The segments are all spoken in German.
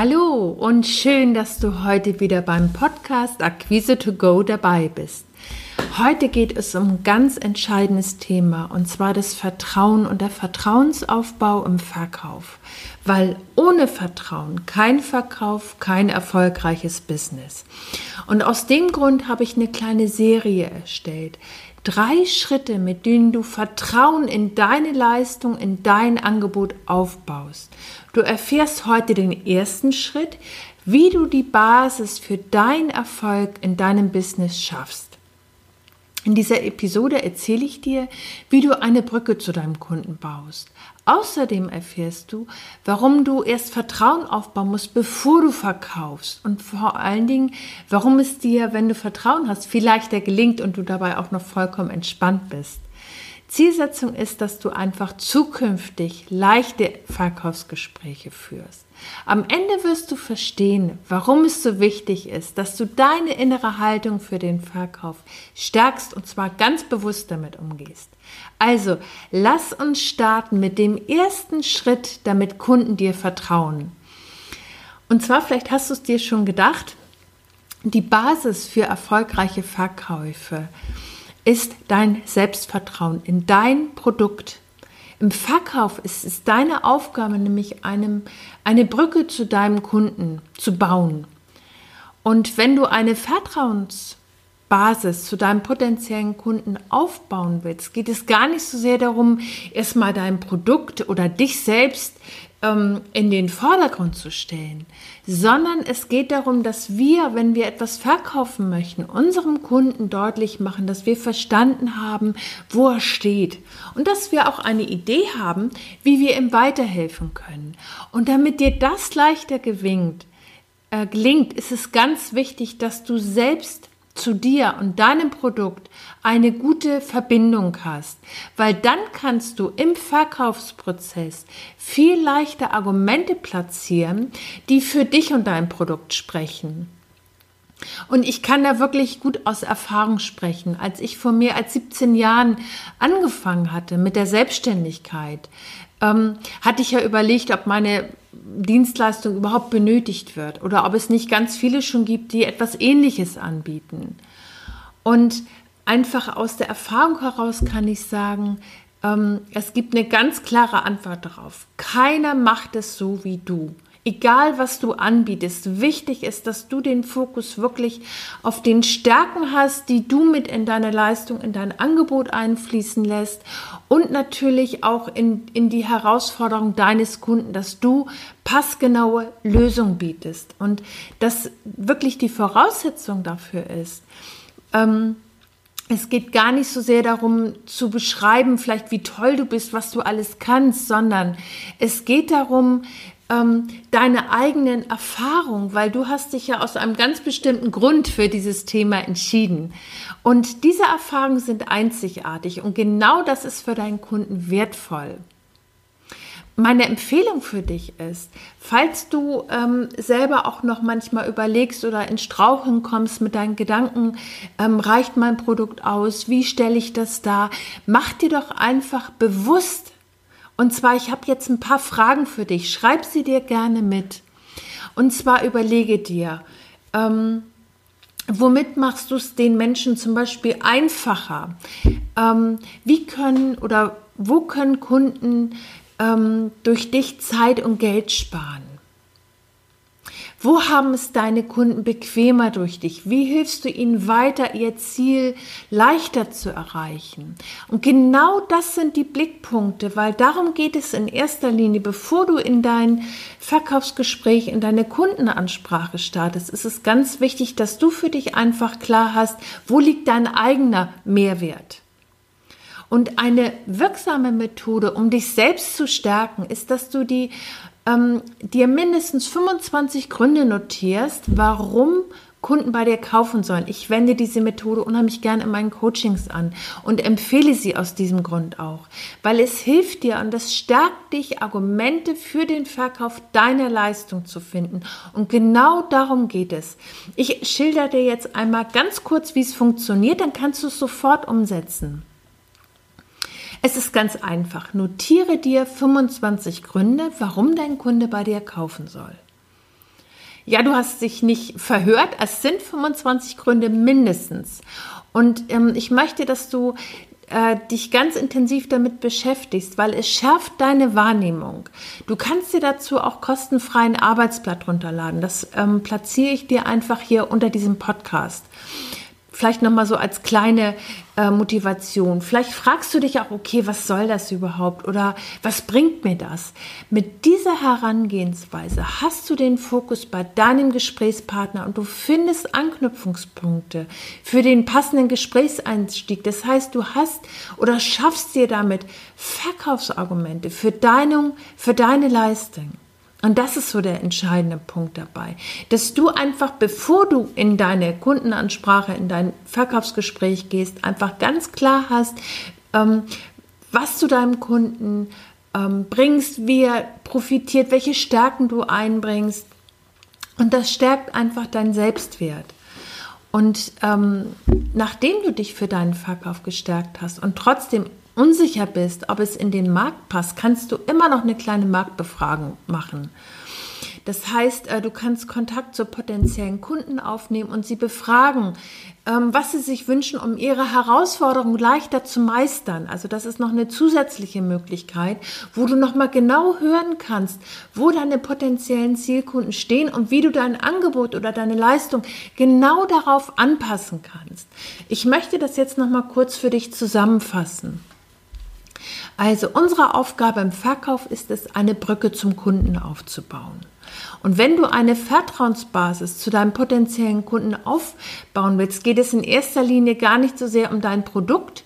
Hallo und schön, dass du heute wieder beim Podcast Akquise to Go dabei bist. Heute geht es um ein ganz entscheidendes Thema und zwar das Vertrauen und der Vertrauensaufbau im Verkauf. Weil ohne Vertrauen kein Verkauf, kein erfolgreiches Business. Und aus dem Grund habe ich eine kleine Serie erstellt. Drei Schritte, mit denen du Vertrauen in deine Leistung, in dein Angebot aufbaust. Du erfährst heute den ersten Schritt, wie du die Basis für deinen Erfolg in deinem Business schaffst. In dieser Episode erzähle ich dir, wie du eine Brücke zu deinem Kunden baust. Außerdem erfährst du, warum du erst Vertrauen aufbauen musst, bevor du verkaufst. Und vor allen Dingen, warum es dir, wenn du Vertrauen hast, viel leichter gelingt und du dabei auch noch vollkommen entspannt bist. Zielsetzung ist, dass du einfach zukünftig leichte Verkaufsgespräche führst. Am Ende wirst du verstehen, warum es so wichtig ist, dass du deine innere Haltung für den Verkauf stärkst und zwar ganz bewusst damit umgehst. Also, lass uns starten mit dem ersten Schritt, damit Kunden dir vertrauen. Und zwar, vielleicht hast du es dir schon gedacht, die Basis für erfolgreiche Verkäufe dein Selbstvertrauen in dein Produkt. Im Verkauf ist es deine Aufgabe, nämlich einem, eine Brücke zu deinem Kunden zu bauen. Und wenn du eine Vertrauensbasis zu deinem potenziellen Kunden aufbauen willst, geht es gar nicht so sehr darum, erstmal dein Produkt oder dich selbst ähm, in den Vordergrund zu stellen, sondern es geht darum, dass wir, wenn wir etwas verkaufen möchten, unserem Kunden deutlich machen, dass wir verstanden haben, wo er steht und dass wir auch eine Idee haben, wie wir ihm weiterhelfen können. Und damit dir das leichter gewinnt, äh, gelingt, ist es ganz wichtig, dass du selbst zu dir und deinem Produkt eine gute Verbindung hast, weil dann kannst du im Verkaufsprozess viel leichter Argumente platzieren, die für dich und dein Produkt sprechen. Und ich kann da wirklich gut aus Erfahrung sprechen. Als ich vor mehr als 17 Jahren angefangen hatte mit der Selbstständigkeit, ähm, hatte ich ja überlegt, ob meine Dienstleistung überhaupt benötigt wird oder ob es nicht ganz viele schon gibt, die etwas Ähnliches anbieten. Und einfach aus der Erfahrung heraus kann ich sagen, ähm, es gibt eine ganz klare Antwort darauf. Keiner macht es so wie du. Egal, was du anbietest, wichtig ist, dass du den Fokus wirklich auf den Stärken hast, die du mit in deine Leistung, in dein Angebot einfließen lässt und natürlich auch in, in die Herausforderung deines Kunden, dass du passgenaue Lösungen bietest und dass wirklich die Voraussetzung dafür ist. Ähm, es geht gar nicht so sehr darum zu beschreiben, vielleicht wie toll du bist, was du alles kannst, sondern es geht darum, ähm, deine eigenen Erfahrungen, weil du hast dich ja aus einem ganz bestimmten Grund für dieses Thema entschieden. Und diese Erfahrungen sind einzigartig und genau das ist für deinen Kunden wertvoll. Meine Empfehlung für dich ist, falls du ähm, selber auch noch manchmal überlegst oder in Straucheln kommst mit deinen Gedanken, ähm, reicht mein Produkt aus, wie stelle ich das dar, mach dir doch einfach bewusst, und zwar, ich habe jetzt ein paar Fragen für dich. Schreib sie dir gerne mit. Und zwar überlege dir, ähm, womit machst du es den Menschen zum Beispiel einfacher? Ähm, wie können oder wo können Kunden ähm, durch dich Zeit und Geld sparen? Wo haben es deine Kunden bequemer durch dich? Wie hilfst du ihnen weiter, ihr Ziel leichter zu erreichen? Und genau das sind die Blickpunkte, weil darum geht es in erster Linie, bevor du in dein Verkaufsgespräch, in deine Kundenansprache startest, ist es ganz wichtig, dass du für dich einfach klar hast, wo liegt dein eigener Mehrwert? Und eine wirksame Methode, um dich selbst zu stärken, ist, dass du die, ähm, dir mindestens 25 Gründe notierst, warum Kunden bei dir kaufen sollen. Ich wende diese Methode unheimlich gern in meinen Coachings an und empfehle sie aus diesem Grund auch, weil es hilft dir und es stärkt dich, Argumente für den Verkauf deiner Leistung zu finden. Und genau darum geht es. Ich schilder dir jetzt einmal ganz kurz, wie es funktioniert, dann kannst du es sofort umsetzen. Es ist ganz einfach. Notiere dir 25 Gründe, warum dein Kunde bei dir kaufen soll. Ja, du hast dich nicht verhört. Es sind 25 Gründe mindestens. Und ähm, ich möchte, dass du äh, dich ganz intensiv damit beschäftigst, weil es schärft deine Wahrnehmung. Du kannst dir dazu auch kostenfreien Arbeitsblatt runterladen. Das ähm, platziere ich dir einfach hier unter diesem Podcast. Vielleicht nochmal so als kleine äh, Motivation. Vielleicht fragst du dich auch, okay, was soll das überhaupt oder was bringt mir das? Mit dieser Herangehensweise hast du den Fokus bei deinem Gesprächspartner und du findest Anknüpfungspunkte für den passenden Gesprächseinstieg. Das heißt, du hast oder schaffst dir damit Verkaufsargumente für deine, für deine Leistung. Und das ist so der entscheidende Punkt dabei, dass du einfach, bevor du in deine Kundenansprache, in dein Verkaufsgespräch gehst, einfach ganz klar hast, ähm, was du deinem Kunden ähm, bringst, wie er profitiert, welche Stärken du einbringst. Und das stärkt einfach deinen Selbstwert. Und ähm, nachdem du dich für deinen Verkauf gestärkt hast und trotzdem unsicher bist, ob es in den Markt passt, kannst du immer noch eine kleine Marktbefragung machen. Das heißt, äh, du kannst Kontakt zu potenziellen Kunden aufnehmen und sie befragen, ähm, was sie sich wünschen, um ihre Herausforderung leichter zu meistern. Also das ist noch eine zusätzliche Möglichkeit, wo du noch mal genau hören kannst, wo deine potenziellen Zielkunden stehen und wie du dein Angebot oder deine Leistung genau darauf anpassen kannst. Ich möchte das jetzt noch mal kurz für dich zusammenfassen. Also unsere Aufgabe im Verkauf ist es, eine Brücke zum Kunden aufzubauen. Und wenn du eine Vertrauensbasis zu deinem potenziellen Kunden aufbauen willst, geht es in erster Linie gar nicht so sehr um dein Produkt,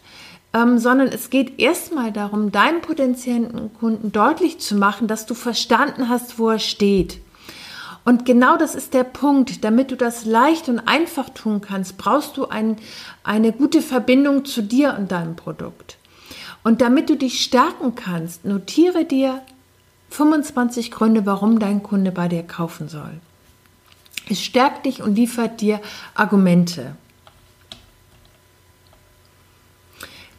ähm, sondern es geht erstmal darum, deinem potenziellen Kunden deutlich zu machen, dass du verstanden hast, wo er steht. Und genau das ist der Punkt. Damit du das leicht und einfach tun kannst, brauchst du ein, eine gute Verbindung zu dir und deinem Produkt. Und damit du dich stärken kannst, notiere dir 25 Gründe, warum dein Kunde bei dir kaufen soll. Es stärkt dich und liefert dir Argumente.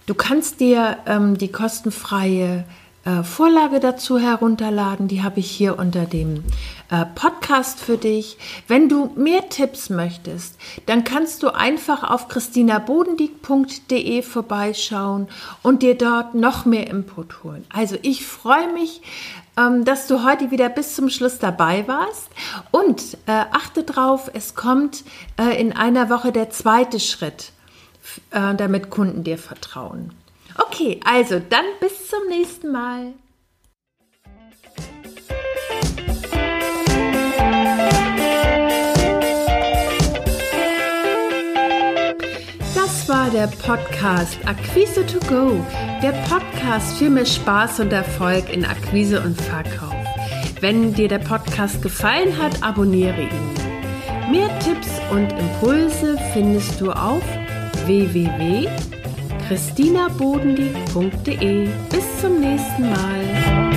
Du kannst dir ähm, die kostenfreie äh, Vorlage dazu herunterladen. Die habe ich hier unter dem äh, Podcast für dich. Wenn du mehr Tipps möchtest, dann kannst du einfach auf christinabodendieck.de vorbeischauen und dir dort noch mehr Input holen. Also ich freue mich, ähm, dass du heute wieder bis zum Schluss dabei warst und äh, achte drauf, es kommt äh, in einer Woche der zweite Schritt, äh, damit Kunden dir vertrauen. Okay, also dann bis zum nächsten Mal. Das war der Podcast Akquise to Go, der Podcast für mehr Spaß und Erfolg in Akquise und Verkauf. Wenn dir der Podcast gefallen hat, abonniere ihn. Mehr Tipps und Impulse findest du auf christinabodenlieb.de. Bis zum nächsten Mal.